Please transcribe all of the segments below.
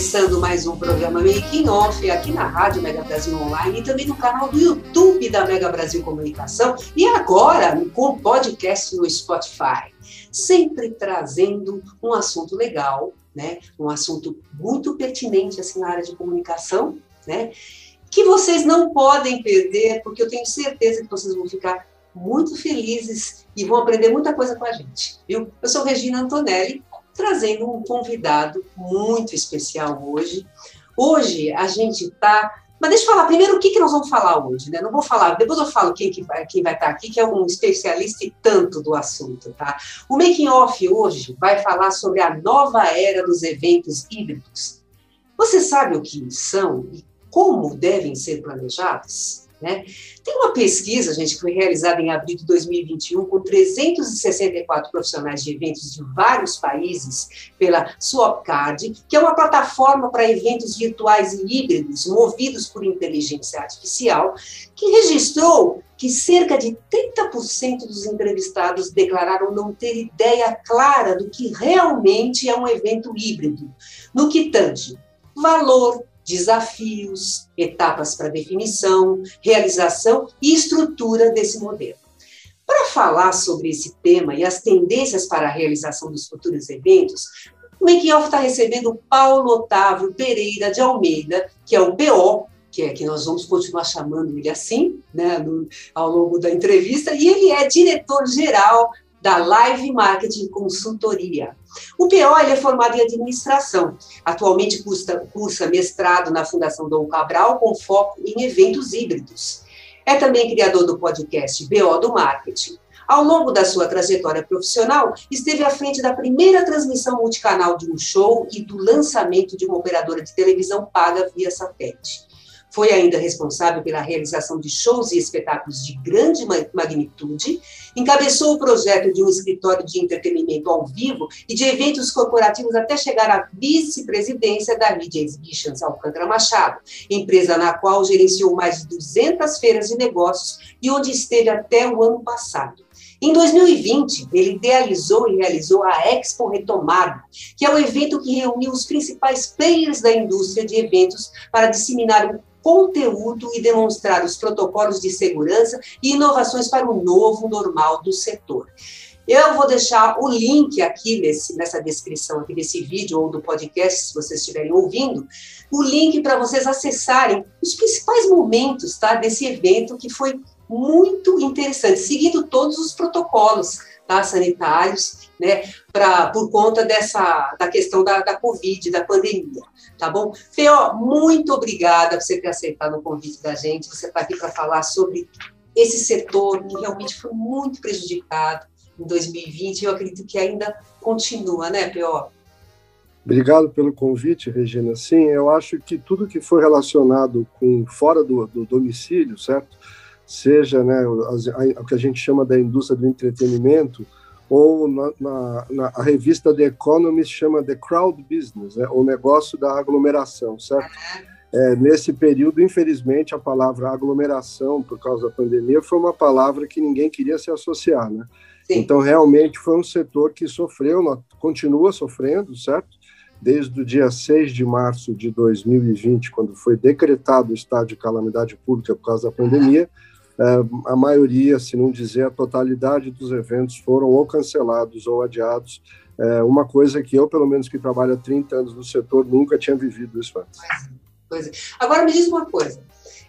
Começando mais um programa Making Off aqui na Rádio Mega Brasil Online e também no canal do YouTube da Mega Brasil Comunicação e agora com podcast no Spotify. Sempre trazendo um assunto legal, né? Um assunto muito pertinente assim na área de comunicação, né? Que vocês não podem perder, porque eu tenho certeza que vocês vão ficar muito felizes e vão aprender muita coisa com a gente, viu? Eu sou Regina Antonelli, trazendo um convidado muito especial hoje. Hoje a gente está. Mas deixa eu falar primeiro o que, que nós vamos falar hoje, né? Não vou falar, depois eu falo quem, que vai, quem vai estar aqui, que é um especialista e tanto do assunto, tá? O Making Off hoje vai falar sobre a nova era dos eventos híbridos. Você sabe o que são e como devem ser planejados? Né? Tem uma pesquisa, gente, que foi realizada em abril de 2021 com 364 profissionais de eventos de vários países pela Swapcard, que é uma plataforma para eventos virtuais e híbridos movidos por inteligência artificial, que registrou que cerca de 30% dos entrevistados declararam não ter ideia clara do que realmente é um evento híbrido, no que tange valor, desafios, etapas para definição, realização e estrutura desse modelo. Para falar sobre esse tema e as tendências para a realização dos futuros eventos, o Make Off está recebendo Paulo Otávio Pereira de Almeida, que é o PO, que é que nós vamos continuar chamando ele assim, né, no, ao longo da entrevista, e ele é diretor-geral da Live Marketing Consultoria. O PO é formado em administração. Atualmente cursa, cursa mestrado na Fundação Dom Cabral com foco em eventos híbridos. É também criador do podcast BO do Marketing. Ao longo da sua trajetória profissional, esteve à frente da primeira transmissão multicanal de um show e do lançamento de uma operadora de televisão paga via satélite. Foi ainda responsável pela realização de shows e espetáculos de grande magnitude, encabeçou o projeto de um escritório de entretenimento ao vivo e de eventos corporativos até chegar à vice-presidência da Media Exhibitions Alcântara Machado, empresa na qual gerenciou mais de 200 feiras de negócios e onde esteve até o ano passado. Em 2020, ele idealizou e realizou a Expo Retomada, que é um evento que reuniu os principais players da indústria de eventos para disseminar o conteúdo e demonstrar os protocolos de segurança e inovações para o novo normal do setor. Eu vou deixar o link aqui nesse, nessa descrição aqui desse vídeo ou do podcast, se vocês estiverem ouvindo, o link para vocês acessarem os principais momentos tá, desse evento que foi muito interessante, seguindo todos os protocolos tá, sanitários né, pra, por conta dessa da questão da, da Covid, da pandemia, tá bom? Feo, muito obrigada por você ter aceitado o convite da gente, você está aqui para falar sobre esse setor que realmente foi muito prejudicado em 2020, eu acredito que ainda continua, né, Feo? Obrigado pelo convite, Regina. Sim, eu acho que tudo que foi relacionado com fora do, do domicílio, certo? Seja né, o que a gente chama da indústria do entretenimento, ou na, na, na, a revista The Economist chama The Crowd Business, né, o negócio da aglomeração, certo? É, nesse período, infelizmente, a palavra aglomeração, por causa da pandemia, foi uma palavra que ninguém queria se associar, né? Sim. Então, realmente, foi um setor que sofreu, continua sofrendo, certo? Desde o dia 6 de março de 2020, quando foi decretado o estado de calamidade pública por causa da pandemia, uhum a maioria, se não dizer a totalidade dos eventos foram ou cancelados ou adiados. É uma coisa que eu, pelo menos que trabalho há 30 anos no setor, nunca tinha vivido isso antes. Pois é. Agora me diz uma coisa.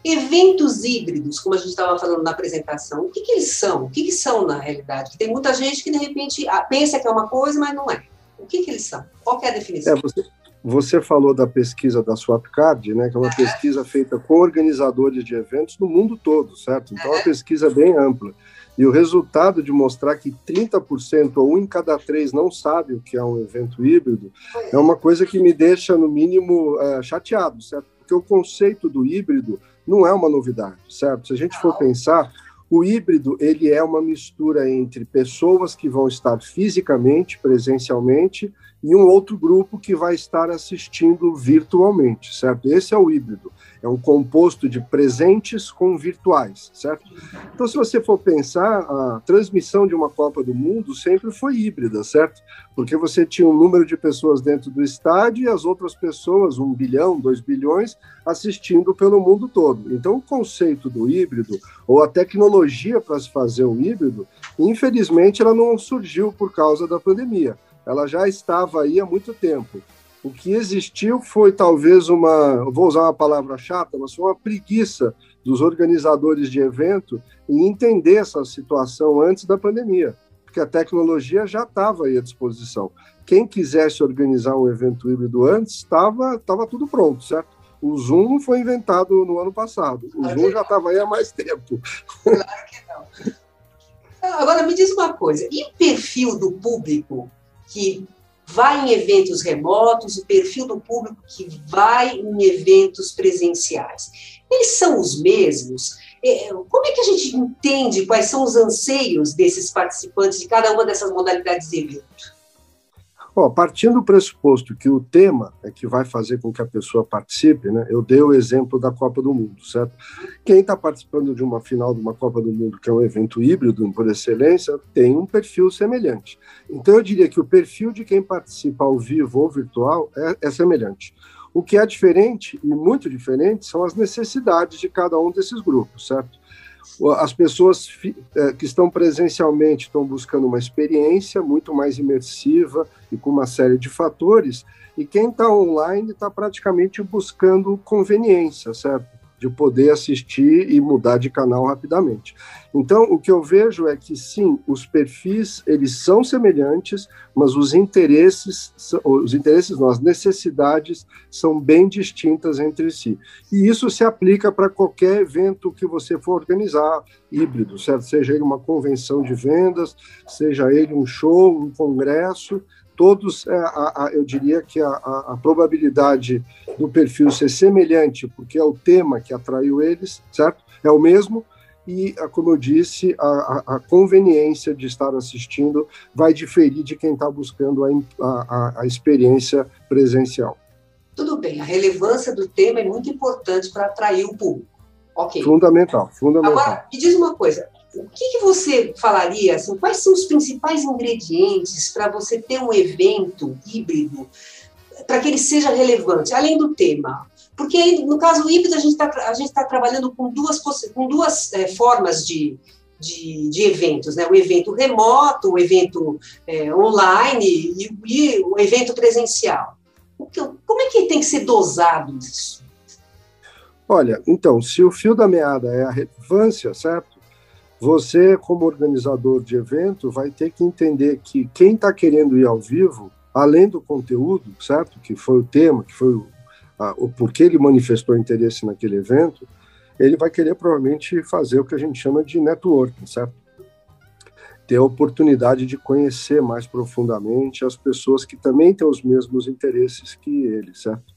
Eventos híbridos, como a gente estava falando na apresentação, o que, que eles são? O que, que são na realidade? Tem muita gente que de repente ah, pensa que é uma coisa, mas não é. O que, que eles são? Qual é a definição? É, você, você falou da pesquisa da Swapcard, né, que é uma pesquisa feita com organizadores de eventos no mundo todo, certo? Então, é uma pesquisa bem ampla. E o resultado de mostrar que 30% ou um em cada três não sabe o que é um evento híbrido é uma coisa que me deixa, no mínimo, é, chateado, certo? Porque o conceito do híbrido não é uma novidade, certo? Se a gente for pensar, o híbrido ele é uma mistura entre pessoas que vão estar fisicamente, presencialmente, e um outro grupo que vai estar assistindo virtualmente, certo? Esse é o híbrido. É um composto de presentes com virtuais, certo? Então, se você for pensar, a transmissão de uma Copa do Mundo sempre foi híbrida, certo? Porque você tinha um número de pessoas dentro do estádio e as outras pessoas, um bilhão, dois bilhões, assistindo pelo mundo todo. Então, o conceito do híbrido, ou a tecnologia para se fazer um híbrido, infelizmente, ela não surgiu por causa da pandemia. Ela já estava aí há muito tempo. O que existiu foi talvez uma, vou usar uma palavra chata, mas foi uma preguiça dos organizadores de evento em entender essa situação antes da pandemia, porque a tecnologia já estava aí à disposição. Quem quisesse organizar um evento híbrido antes, estava tava tudo pronto, certo? O Zoom foi inventado no ano passado. O Zoom já estava aí há mais tempo. Claro que não. Agora, me diz uma coisa: e o perfil do público que vai em eventos remotos, o perfil do público que vai em eventos presenciais. Eles são os mesmos? É, como é que a gente entende quais são os anseios desses participantes de cada uma dessas modalidades de evento? Bom, partindo do pressuposto que o tema é que vai fazer com que a pessoa participe, né? Eu dei o exemplo da Copa do Mundo, certo? Quem está participando de uma final de uma Copa do Mundo, que é um evento híbrido por excelência, tem um perfil semelhante. Então eu diria que o perfil de quem participa ao vivo ou virtual é, é semelhante. O que é diferente e muito diferente são as necessidades de cada um desses grupos, certo? As pessoas é, que estão presencialmente estão buscando uma experiência muito mais imersiva e com uma série de fatores, e quem está online está praticamente buscando conveniência, certo? De poder assistir e mudar de canal rapidamente. Então, o que eu vejo é que sim, os perfis eles são semelhantes, mas os interesses, os interesses, não, as necessidades são bem distintas entre si. E isso se aplica para qualquer evento que você for organizar, híbrido, certo? Seja ele uma convenção de vendas, seja ele um show, um congresso, todos, é, a, a, eu diria que a, a, probabilidade do perfil ser semelhante, porque é o tema que atraiu eles, certo? É o mesmo, e, como eu disse, a, conveniência de estar assistindo vai diferir de quem está buscando a, experiência presencial. Tudo bem, a relevância do tema é muito importante para atrair o público. Ok. Fundamental, fundamental. Agora, me diz uma coisa: o que, que, você falaria, assim, quais são os principais ingredientes para você ter um evento híbrido, para que ele seja relevante, além do tema? Porque, no caso híbrido, a gente está tá trabalhando com duas, com duas é, formas de, de, de, eventos, né? o evento remoto, o evento é, online e, e, o evento presencial. Como é que tem que ser dosado isso? Olha, então, se o fio da meada é a relevância, certo? Você, como organizador de evento, vai ter que entender que quem está querendo ir ao vivo, além do conteúdo, certo? Que foi o tema, que foi o, a, o porquê ele manifestou interesse naquele evento, ele vai querer provavelmente fazer o que a gente chama de networking, certo? Ter a oportunidade de conhecer mais profundamente as pessoas que também têm os mesmos interesses que ele, certo?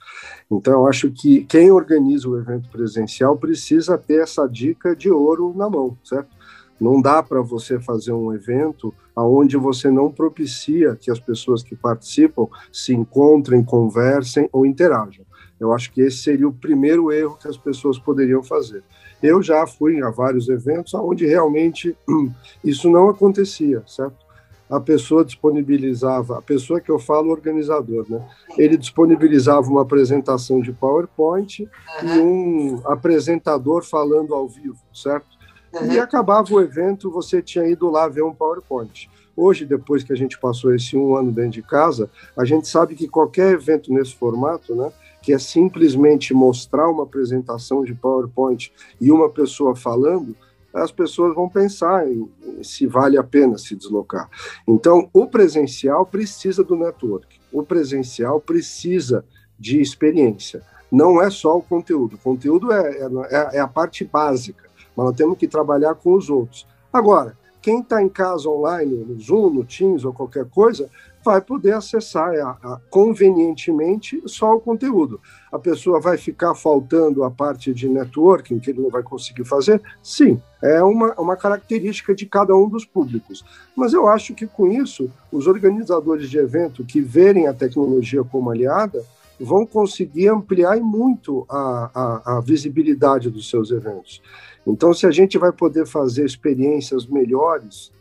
Então, eu acho que quem organiza o evento presencial precisa ter essa dica de ouro na mão, certo? Não dá para você fazer um evento aonde você não propicia que as pessoas que participam se encontrem, conversem ou interajam. Eu acho que esse seria o primeiro erro que as pessoas poderiam fazer. Eu já fui a vários eventos onde realmente isso não acontecia, certo? A pessoa disponibilizava, a pessoa que eu falo, organizador, né? Ele disponibilizava uma apresentação de PowerPoint uhum. e um apresentador falando ao vivo, certo? Uhum. E acabava o evento, você tinha ido lá ver um PowerPoint. Hoje, depois que a gente passou esse um ano dentro de casa, a gente sabe que qualquer evento nesse formato, né, que é simplesmente mostrar uma apresentação de PowerPoint e uma pessoa falando, as pessoas vão pensar em, se vale a pena se deslocar. Então, o presencial precisa do network. o presencial precisa de experiência. Não é só o conteúdo. O conteúdo é, é, é a parte básica, mas nós temos que trabalhar com os outros. Agora, quem está em casa online, no Zoom, no Teams ou qualquer coisa, vai poder acessar a, a, convenientemente só o conteúdo. A pessoa vai ficar faltando a parte de networking, que ele não vai conseguir fazer? Sim, é uma, uma característica de cada um dos públicos. Mas eu acho que com isso, os organizadores de evento que verem a tecnologia como aliada vão conseguir ampliar muito a, a, a visibilidade dos seus eventos. Então, se a gente vai poder fazer experiências melhores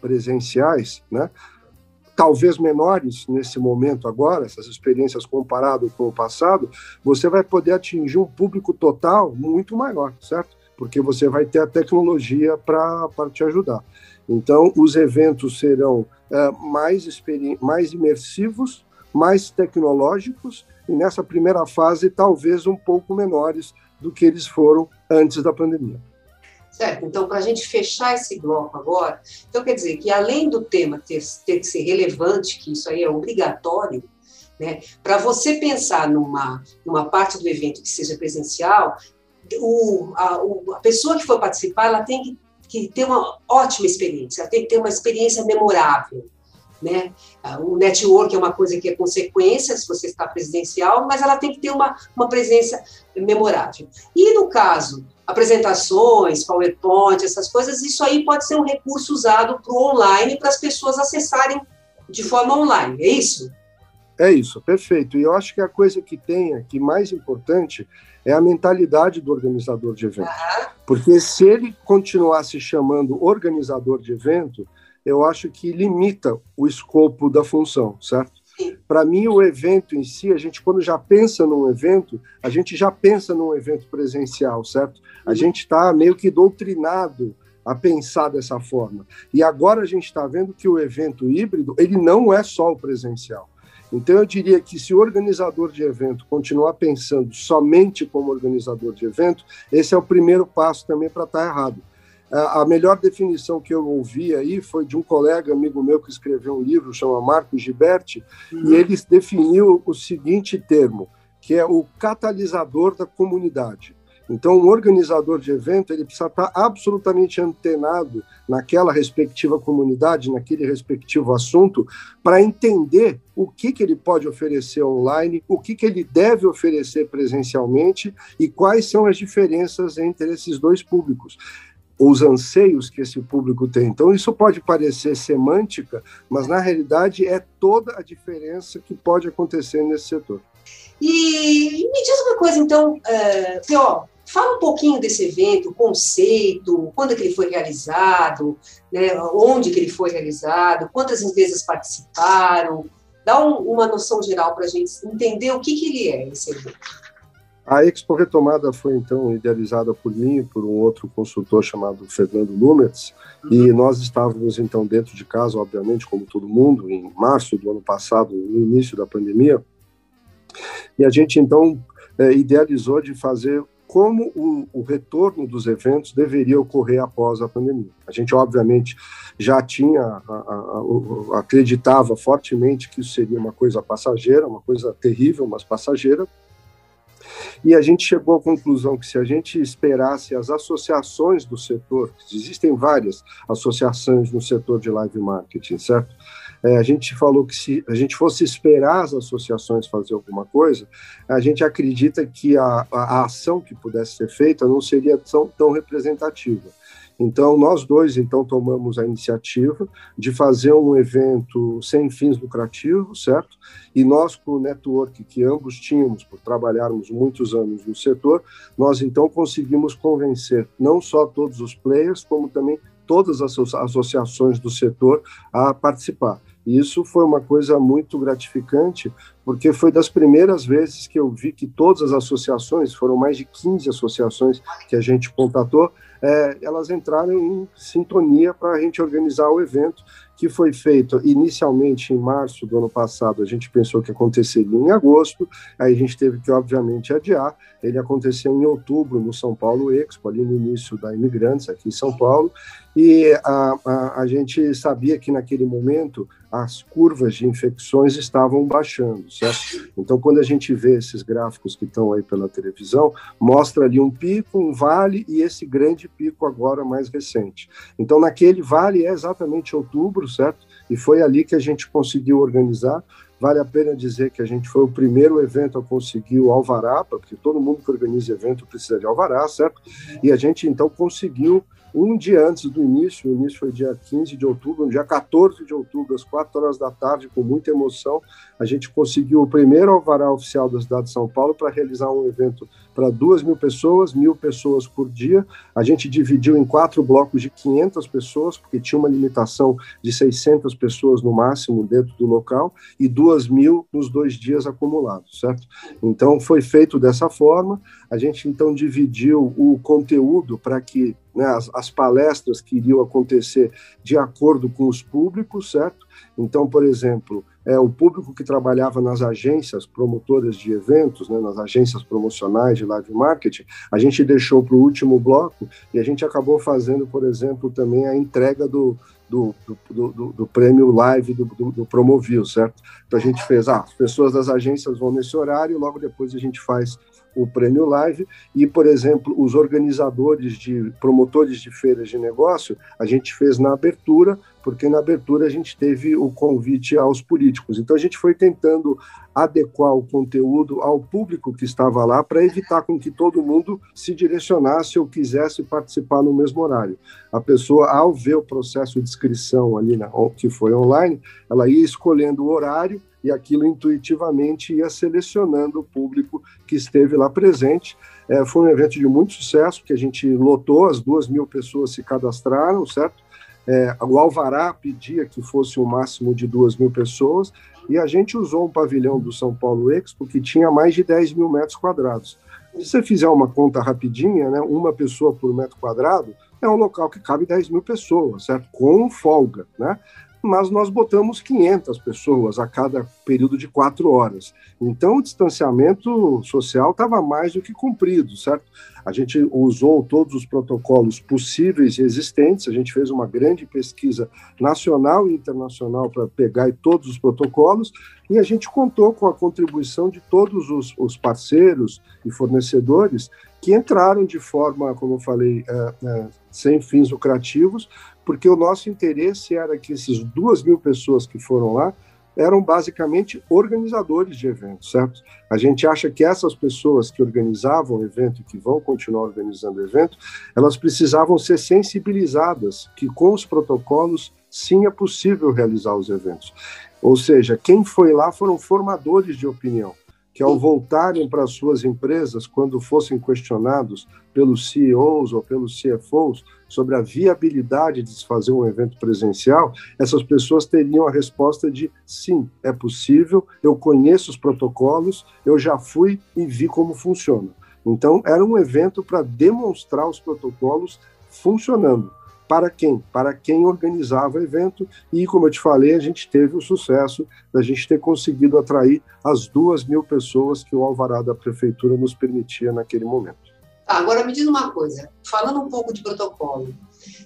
presenciais, né? Talvez menores nesse momento agora, essas experiências comparado com o passado, você vai poder atingir um público total muito maior, certo? Porque você vai ter a tecnologia para te ajudar. Então, os eventos serão é, mais, mais imersivos, mais tecnológicos, e nessa primeira fase, talvez um pouco menores do que eles foram antes da pandemia. Certo? Então, para a gente fechar esse bloco agora, então quer dizer que além do tema ter, ter que ser relevante, que isso aí é obrigatório, né, para você pensar numa, numa parte do evento que seja presencial, o, a, o, a pessoa que for participar, ela tem que, que ter uma ótima experiência, ela tem que ter uma experiência memorável. Né? O network é uma coisa que é consequência se você está presidencial, mas ela tem que ter uma, uma presença memorável. E no caso apresentações, PowerPoint, essas coisas, isso aí pode ser um recurso usado para o online para as pessoas acessarem de forma online, é isso? É isso, perfeito. E eu acho que a coisa que tem aqui mais importante é a mentalidade do organizador de evento. Uhum. Porque se ele continuar se chamando organizador de evento, eu acho que limita o escopo da função, certo? Para mim, o evento em si, a gente, quando já pensa num evento, a gente já pensa num evento presencial, certo? A gente está meio que doutrinado a pensar dessa forma. E agora a gente está vendo que o evento híbrido, ele não é só o presencial. Então, eu diria que se o organizador de evento continuar pensando somente como organizador de evento, esse é o primeiro passo também para estar tá errado. A melhor definição que eu ouvi aí foi de um colega amigo meu que escreveu um livro, chama Marcos Giberti, uhum. e ele definiu o seguinte termo, que é o catalisador da comunidade. Então, um organizador de evento ele precisa estar absolutamente antenado naquela respectiva comunidade, naquele respectivo assunto, para entender o que, que ele pode oferecer online, o que, que ele deve oferecer presencialmente e quais são as diferenças entre esses dois públicos os anseios que esse público tem. Então, isso pode parecer semântica, mas na realidade é toda a diferença que pode acontecer nesse setor. E, e me diz uma coisa, então, é, Theo, fala um pouquinho desse evento, o conceito, quando que ele foi realizado, né, onde que ele foi realizado, quantas empresas participaram, dá um, uma noção geral para a gente entender o que, que ele é, esse evento. A Expo Retomada foi então idealizada por mim e por um outro consultor chamado Fernando Lumetz, uhum. e nós estávamos então dentro de casa, obviamente, como todo mundo, em março do ano passado, no início da pandemia, e a gente então é, idealizou de fazer como o, o, retorno dos eventos deveria ocorrer após a pandemia. A gente, obviamente, já tinha, a, a, a, acreditava fortemente que isso seria uma coisa passageira, uma coisa terrível, mas passageira, e a gente chegou à conclusão que se a gente esperasse as associações do setor, existem várias associações no setor de live marketing, certo? É, a gente falou que se a gente fosse esperar as associações fazer alguma coisa, a gente acredita que a, a, a ação que pudesse ser feita não seria tão, tão representativa. Então, nós dois, então, tomamos a iniciativa de fazer um evento sem fins lucrativos, certo? E nós, com o network que ambos tínhamos, por trabalharmos muitos anos no setor, nós, então, conseguimos convencer não só todos os players, como também todas as associações do setor a participar. E isso foi uma coisa muito gratificante, porque foi das primeiras vezes que eu vi que todas as associações, foram mais de 15 associações que a gente contatou, é, elas entraram em sintonia para a gente organizar o evento, que foi feito inicialmente em março do ano passado. A gente pensou que aconteceria em agosto, aí a gente teve que, obviamente, adiar. Ele aconteceu em outubro no São Paulo Expo, ali no início da Imigrantes, aqui em São Paulo, e a, a, a, gente sabia que naquele momento as curvas de infecções estavam baixando, certo? Então, quando a gente vê esses gráficos que estão aí pela televisão, mostra ali um pico, um vale e esse grande pico agora mais recente. Então, naquele vale é exatamente outubro, certo? E foi ali que a gente conseguiu organizar. Vale a pena dizer que a gente foi o primeiro evento a conseguir o alvará, porque todo mundo que organiza evento precisa de alvará, certo? E a gente então conseguiu um dia antes do início, o início foi dia 15 de outubro, no dia 14 de outubro, às 4 horas da tarde, com muita emoção, a gente conseguiu o primeiro alvará oficial da cidade de São Paulo para realizar um evento para duas mil pessoas, mil pessoas por dia. A gente dividiu em quatro blocos de 500 pessoas, porque tinha uma limitação de 600 pessoas no máximo dentro do local, e duas mil nos dois dias acumulados, certo? Então, foi feito dessa forma. A gente, então, dividiu o conteúdo para que né, as, as palestras que iriam acontecer de acordo com os públicos, certo? Então, por exemplo, é, o público que trabalhava nas agências promotoras de eventos, né, nas agências promocionais de live marketing, a gente deixou para o último bloco e a gente acabou fazendo, por exemplo, também a entrega do, do, do, do, do prêmio live do, do, do, Promovil, certo? Então a gente fez, ah, as pessoas das agências vão nesse horário, logo depois a gente faz o prêmio live e, por exemplo, os organizadores de promotores de feiras de negócio, a gente fez na abertura, porque na abertura a gente teve o convite aos políticos. Então a gente foi tentando adequar o conteúdo ao público que estava lá para evitar com que todo mundo se direcionasse ou quisesse participar no mesmo horário. A pessoa, ao ver o processo de inscrição ali, na, que foi online, ela ia escolhendo o horário e aquilo intuitivamente ia selecionando o público que esteve lá presente. É, foi um evento de muito sucesso, que a gente lotou, as duas mil pessoas se cadastraram, certo? É, o Alvará pedia que fosse um máximo de duas mil pessoas, e a gente usou um pavilhão do São Paulo Expo que tinha mais de 10 mil metros quadrados. Se você fizer uma conta rapidinha, né, uma pessoa por metro quadrado, é um local que cabe 10 mil pessoas, certo? Com folga, né? Mas nós botamos 500 pessoas a cada período de quatro horas. Então, o distanciamento social estava mais do que cumprido, certo? A gente usou todos os protocolos possíveis e existentes, a gente fez uma grande pesquisa nacional e internacional para pegar todos os protocolos, e a gente contou com a contribuição de todos os, os parceiros e fornecedores que entraram de forma, como eu falei, é, é, sem fins lucrativos, porque o nosso interesse era que essas duas mil pessoas que foram lá eram basicamente organizadores de eventos, certo? A gente acha que essas pessoas que organizavam o evento e que vão continuar organizando o evento, elas precisavam ser sensibilizadas que com os protocolos sim é possível realizar os eventos. Ou seja, quem foi lá foram formadores de opinião que ao voltarem para suas empresas, quando fossem questionados pelos CEOs ou pelos CFOs sobre a viabilidade de se fazer um evento presencial, essas pessoas teriam a resposta de sim, é possível, eu conheço os protocolos, eu já fui e vi como funciona. Então, era um evento para demonstrar os protocolos funcionando para quem? Para quem organizava o evento. E, como eu te falei, a gente teve o sucesso da gente ter conseguido atrair as duas mil pessoas que o alvará da prefeitura nos permitia naquele momento. Tá, agora, me diz uma coisa, falando um pouco de protocolo.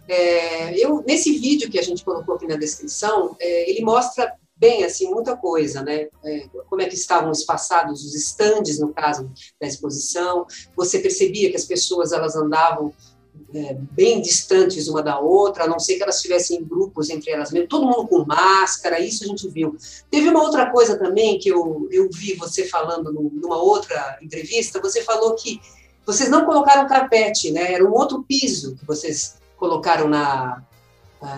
É, eu, nesse vídeo que a gente colocou aqui na descrição, é, ele mostra bem assim muita coisa, né? É, como é que estavam espaçados os estandes no caso da exposição. Você percebia que as pessoas elas andavam é, bem distantes uma da outra, a não ser que elas estivessem em grupos entre elas mesmas, todo mundo com máscara, isso a gente viu. Teve uma outra coisa também que eu, eu vi você falando numa outra entrevista, você falou que vocês não colocaram carpete, né? Era um outro piso que vocês colocaram na,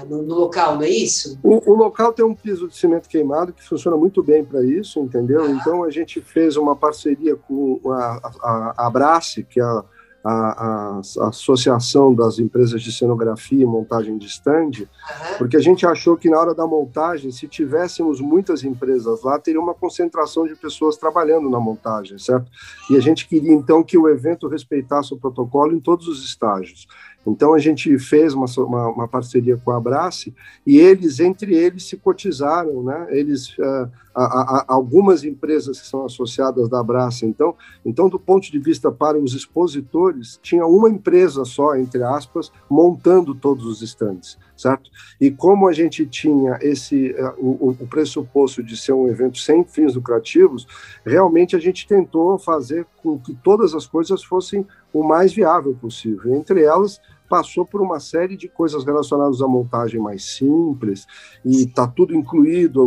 no, no, local, não é isso? O, o, local tem um piso de cimento queimado que funciona muito bem para isso, entendeu? Ah. Então a gente fez uma parceria com a, a, a Abrace, que é a a, a, a, Associação das Empresas de Cenografia e Montagem de Stand, uhum. porque a gente achou que na hora da montagem, se tivéssemos muitas empresas lá, teria uma concentração de pessoas trabalhando na montagem, certo? E a gente queria então que o evento respeitasse o protocolo em todos os estágios. Então a gente fez uma, uma, uma parceria com a Abrace e eles, entre eles, se cotizaram, né? Eles, uh, a, a, algumas empresas que são associadas da Abrace, então, então do ponto de vista para os expositores, tinha uma empresa só, entre aspas, montando todos os estandes, certo? E como a gente tinha esse uh, o, o pressuposto de ser um evento sem fins lucrativos, realmente a gente tentou fazer com que todas as coisas fossem o mais viável possível. Entre elas, passou por uma série de coisas relacionadas à montagem mais simples, e está tudo incluído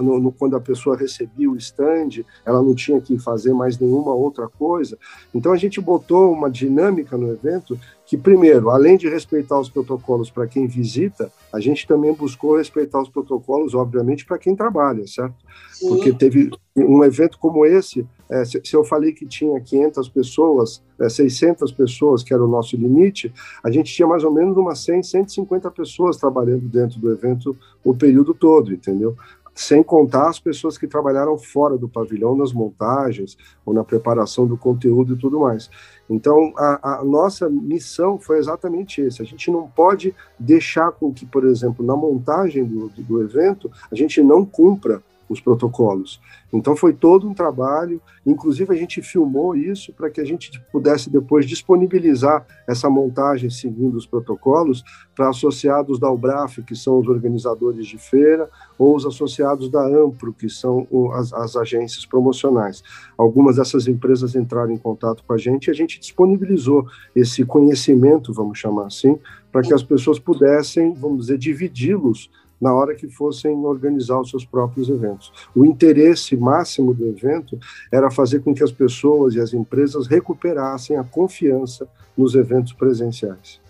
no, no, quando a pessoa recebia o stand, ela não tinha que fazer mais nenhuma outra coisa. Então a gente botou uma dinâmica no evento que, primeiro, além de respeitar os protocolos para quem visita, a gente também buscou respeitar os protocolos, obviamente, para quem trabalha, certo? Sim. Porque teve um evento como esse, é, se, se, eu falei que tinha 500 pessoas, é, 600 pessoas, que era o nosso limite, a gente tinha mais ou menos umas 100, 150 pessoas trabalhando dentro do evento o período todo, entendeu? Sem contar as pessoas que trabalharam fora do pavilhão nas montagens ou na preparação do conteúdo e tudo mais. Então, a, a, nossa missão foi exatamente essa. A gente não pode deixar com que, por exemplo, na montagem do, do, do evento, a gente não cumpra os protocolos. Então foi todo um trabalho, inclusive a gente filmou isso para que a gente pudesse depois disponibilizar essa montagem seguindo os protocolos para associados da Ubraf, que são os organizadores de feira, ou os associados da Ampro, que são as, as agências promocionais. Algumas dessas empresas entraram em contato com a gente e a gente disponibilizou esse conhecimento, vamos chamar assim, para que as pessoas pudessem, vamos dizer, dividi-los na hora que fossem organizar os seus próprios eventos. O interesse máximo do evento era fazer com que as pessoas e as empresas recuperassem a confiança nos eventos presenciais.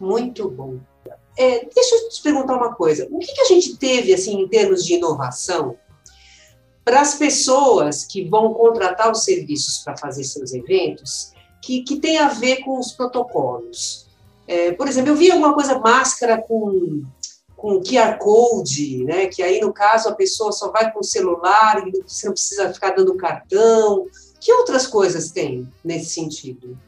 Muito bom. É, deixa eu te perguntar uma coisa. O que, que a gente teve, assim, em termos de inovação, para as pessoas que vão contratar os serviços para fazer seus eventos, que, que tem a ver com os protocolos? É, por exemplo, eu vi alguma coisa, máscara com com QR Code, né? que aí, no caso, a pessoa só vai com o celular e você não precisa ficar dando cartão. Que outras coisas tem nesse sentido?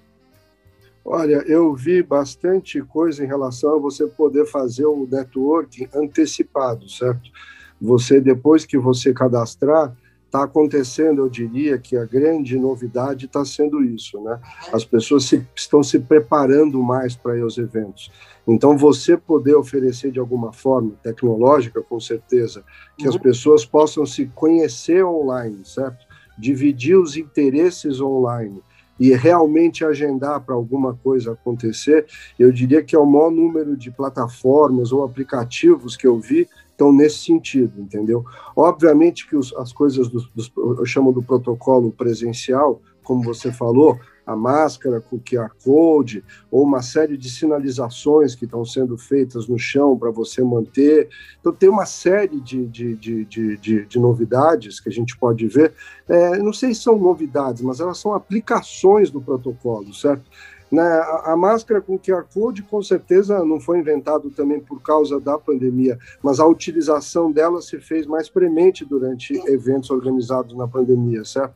Olha, eu vi bastante coisa em relação a você poder fazer o networking antecipado, certo? Você, depois que você cadastrar, está acontecendo, eu diria que a grande novidade está sendo isso, né? As pessoas se, estão se preparando mais para ir aos eventos. Então, você poder oferecer de alguma forma, tecnológica, com certeza, que uhum. as pessoas possam se conhecer online, certo? Dividir os interesses online e realmente agendar para alguma coisa acontecer, eu diria que é o maior número de plataformas ou aplicativos que eu vi estão nesse sentido, entendeu? Obviamente que os, as coisas dos, dos, eu chamo do protocolo presencial, como você falou, a máscara com QR Code, ou uma série de sinalizações que estão sendo feitas no chão para você manter. Então, tem uma série de, de, de, de, de novidades que a gente pode ver. É, não sei se são novidades, mas elas são aplicações do protocolo, certo? Né, a, máscara com QR Code, com certeza, não foi inventado também por causa da pandemia, mas a utilização dela se fez mais premente durante eventos organizados na pandemia, certo?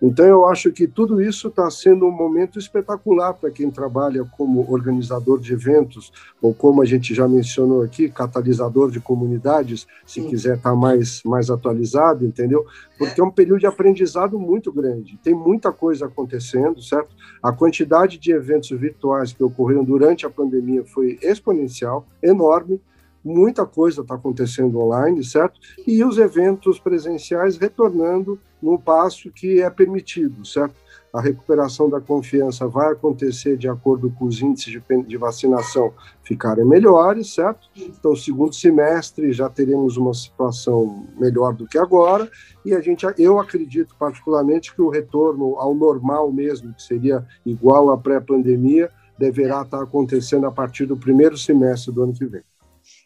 Então, eu acho que tudo isso está sendo um momento espetacular para quem trabalha como organizador de eventos, ou como a gente já mencionou aqui, catalisador de comunidades, se Sim. quiser estar tá mais, mais atualizado, entendeu? Porque é um período de aprendizado muito grande. Tem muita coisa acontecendo, certo? A quantidade de eventos virtuais que ocorreram durante a pandemia foi exponencial, enorme muita coisa está acontecendo online, certo? E os eventos presenciais retornando no passo que é permitido, certo? A recuperação da confiança vai acontecer de acordo com os índices de, vacinação ficarem melhores, certo? Então, segundo semestre já teremos uma situação melhor do que agora, e a gente, eu acredito particularmente que o retorno ao normal mesmo, que seria igual à pré-pandemia, deverá estar acontecendo a partir do primeiro semestre do ano que vem.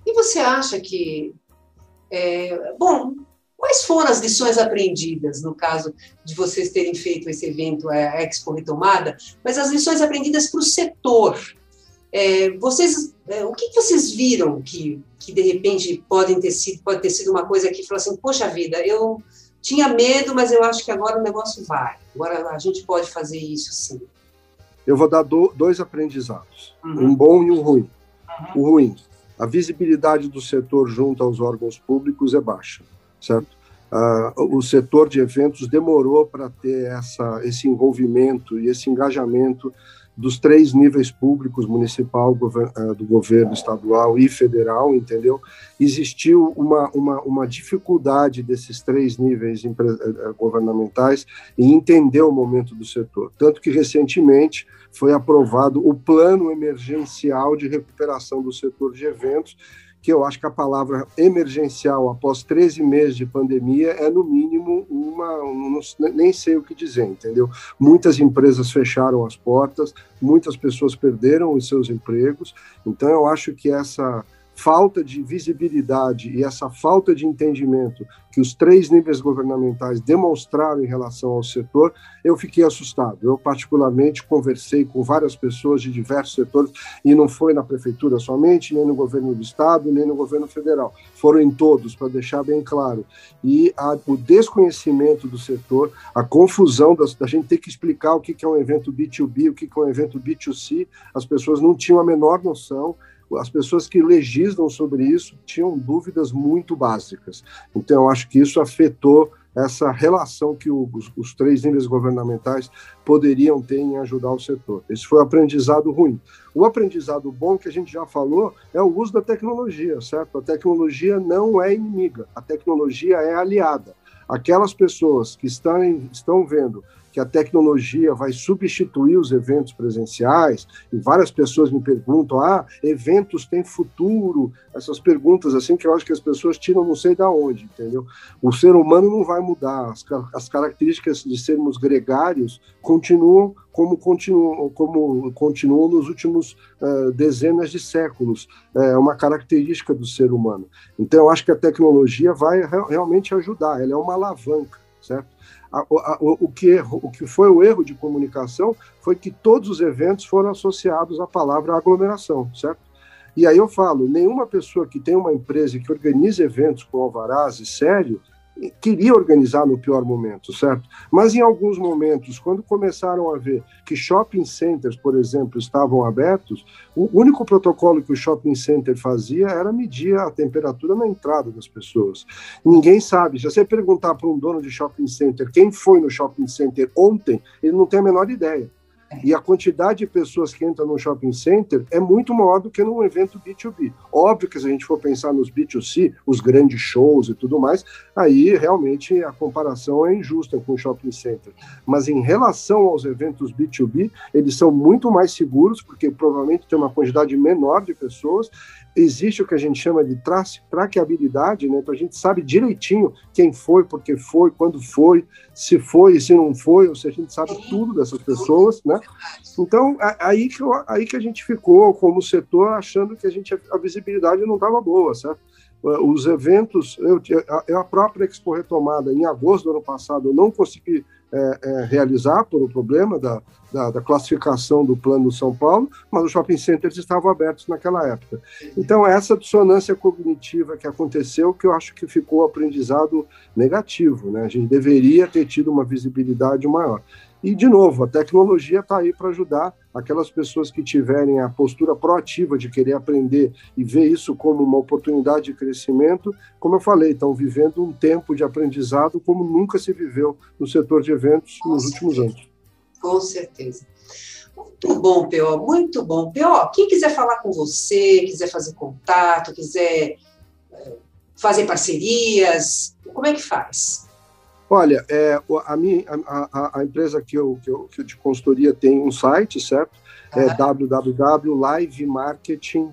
E você acha que. É, bom, quais foram as lições aprendidas no caso de vocês terem feito esse evento, a Expo Retomada, mas as lições aprendidas para o setor? É, vocês, é, o que vocês viram que, que de repente podem ter sido, pode ter sido uma coisa que falou assim, poxa vida, eu tinha medo, mas eu acho que agora o negócio vai. Agora a gente pode fazer isso sim. eu vou dar do, dois aprendizados, uhum. um bom e um ruim. Uhum. O ruim, a visibilidade do setor junto aos órgãos públicos é baixa, certo? Uh, o setor de eventos demorou para ter essa, esse envolvimento e esse engajamento dos três níveis públicos, municipal, eh, do governo estadual e federal, entendeu? Existiu uma, uma, uma dificuldade desses três níveis eh, eh, governamentais em entender o momento do setor. Tanto que, recentemente, foi aprovado o Plano Emergencial de Recuperação do Setor de Eventos, que eu acho que a palavra emergencial após 13 meses de pandemia é no mínimo uma, nem sei o que dizer, entendeu? Muitas empresas fecharam as portas, muitas pessoas perderam os seus empregos, então eu acho que essa falta de visibilidade e essa falta de entendimento que os três níveis governamentais demonstraram em relação ao setor, eu fiquei assustado. Eu, particularmente, conversei com várias pessoas de diversos setores, e não foi na prefeitura somente, nem no governo do estado, nem no governo federal. Foram em todos, para deixar bem claro. E a, o desconhecimento do setor, a confusão da, da, gente ter que explicar o que, que é um evento B2B, o que, que é um evento B2C, as pessoas não tinham a menor noção as pessoas que legislam sobre isso tinham dúvidas muito básicas. Então, eu acho que isso afetou essa relação que os, os, três níveis governamentais poderiam ter em ajudar o setor. Esse foi o aprendizado ruim. O aprendizado bom, que a gente já falou, é o uso da tecnologia, certo? A tecnologia não é inimiga, a tecnologia é aliada. Aquelas pessoas que estão, estão vendo que a tecnologia vai substituir os eventos presenciais, e várias pessoas me perguntam: ah, eventos têm futuro? Essas perguntas assim que eu acho que as pessoas tiram não sei da onde, entendeu? O ser humano não vai mudar, as, as características de sermos gregários continuam como continuam, como continuam nos últimos uh, dezenas de séculos. É uma característica do ser humano. Então, eu acho que a tecnologia vai realmente ajudar, ela é uma alavanca, certo? A, a, o, que erro, o que foi o erro de comunicação foi que todos os eventos foram associados à palavra aglomeração, certo? E aí eu falo, nenhuma pessoa que tem uma empresa que organiza eventos com alvarás e sério queria organizar no pior momento, certo? Mas em alguns momentos, quando começaram a ver que shopping centers, por exemplo, estavam abertos, o único protocolo que o shopping center fazia era medir a temperatura na entrada das pessoas. Ninguém sabe. Se você perguntar para um dono de shopping center quem foi no shopping center ontem, ele não tem a menor ideia. E a quantidade de pessoas que entram no shopping center é muito maior do que num evento B2B. Óbvio que se a gente for pensar nos B2C, os grandes shows e tudo mais, aí realmente a comparação é injusta com o shopping center. Mas em relação aos eventos B2B, eles são muito mais seguros, porque provavelmente tem uma quantidade menor de pessoas existe o que a gente chama de tra traqueabilidade, né? Então a gente sabe direitinho quem foi, por que foi, quando foi, se foi e se não foi, ou se a gente sabe tudo dessas pessoas, né? Então aí que, aí que a gente ficou como setor achando que a gente a visibilidade não estava boa, certo? Os eventos, eu, eu a própria Expo Retomada em agosto do ano passado eu não consegui é, é, realizar por um problema da, da, da, classificação do plano São Paulo, mas os shopping centers estavam abertos naquela época. Então, essa dissonância cognitiva que aconteceu, que eu acho que ficou aprendizado negativo, né? A gente deveria ter tido uma visibilidade maior. E, de novo, a tecnologia está aí para ajudar aquelas pessoas que tiverem a postura proativa de querer aprender e ver isso como uma oportunidade de crescimento. Como eu falei, estão vivendo um tempo de aprendizado como nunca se viveu no setor de eventos Com nos certeza. últimos anos. Com certeza. Muito bom, P.O., muito bom. P.O., quem quiser falar com você, quiser fazer contato, quiser eh, fazer parcerias, como é que faz? Olha, é, a, minha, a, a, empresa que eu, que eu que de consultoria tem um site, certo? É uhum. www.livemarketing.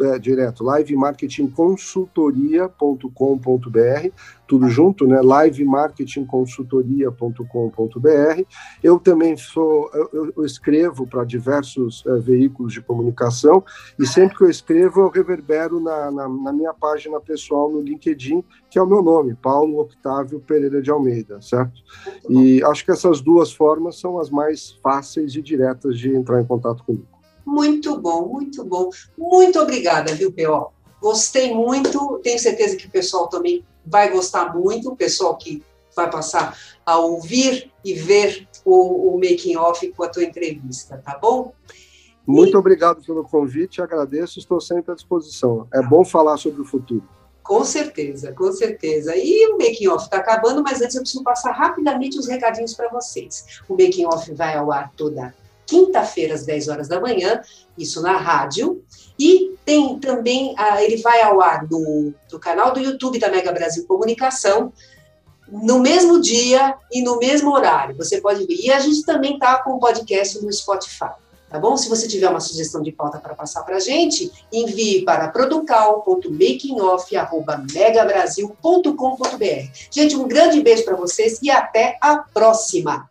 É, direto, livemarketingconsultoria.com.br tudo junto, né? livemarketingconsultoria.com.br. Eu também sou, eu, eu escrevo para diversos uh, veículos de comunicação e sempre que eu escrevo eu reverbero na, na, na, minha página pessoal no LinkedIn, que é o meu nome, Paulo Octávio Pereira de Almeida, certo? E acho que essas duas formas são as mais fáceis e diretas de entrar em contato comigo. Muito bom, muito bom. Muito obrigada, viu, P.O.? Gostei muito, tenho certeza que o pessoal também vai gostar muito, o pessoal que vai passar a ouvir e ver o, o making off com a tua entrevista, tá bom? Muito e... obrigado pelo convite, agradeço, estou sempre à disposição. É bom falar sobre o futuro. Com certeza, com certeza. E o making off está acabando, mas antes eu preciso passar rapidamente os recadinhos para vocês. O making off vai ao ar toda quinta-feira às 10 horas da manhã, isso na rádio. E tem também, ele vai ao ar no, no canal do YouTube da Mega Brasil Comunicação, no mesmo dia e no mesmo horário. Você pode ver. E a gente também está com o podcast no Spotify. Tá bom? Se você tiver uma sugestão de pauta para passar para a gente, envie para producal.makingoff.megabrasil.com.br. Gente, um grande beijo para vocês e até a próxima!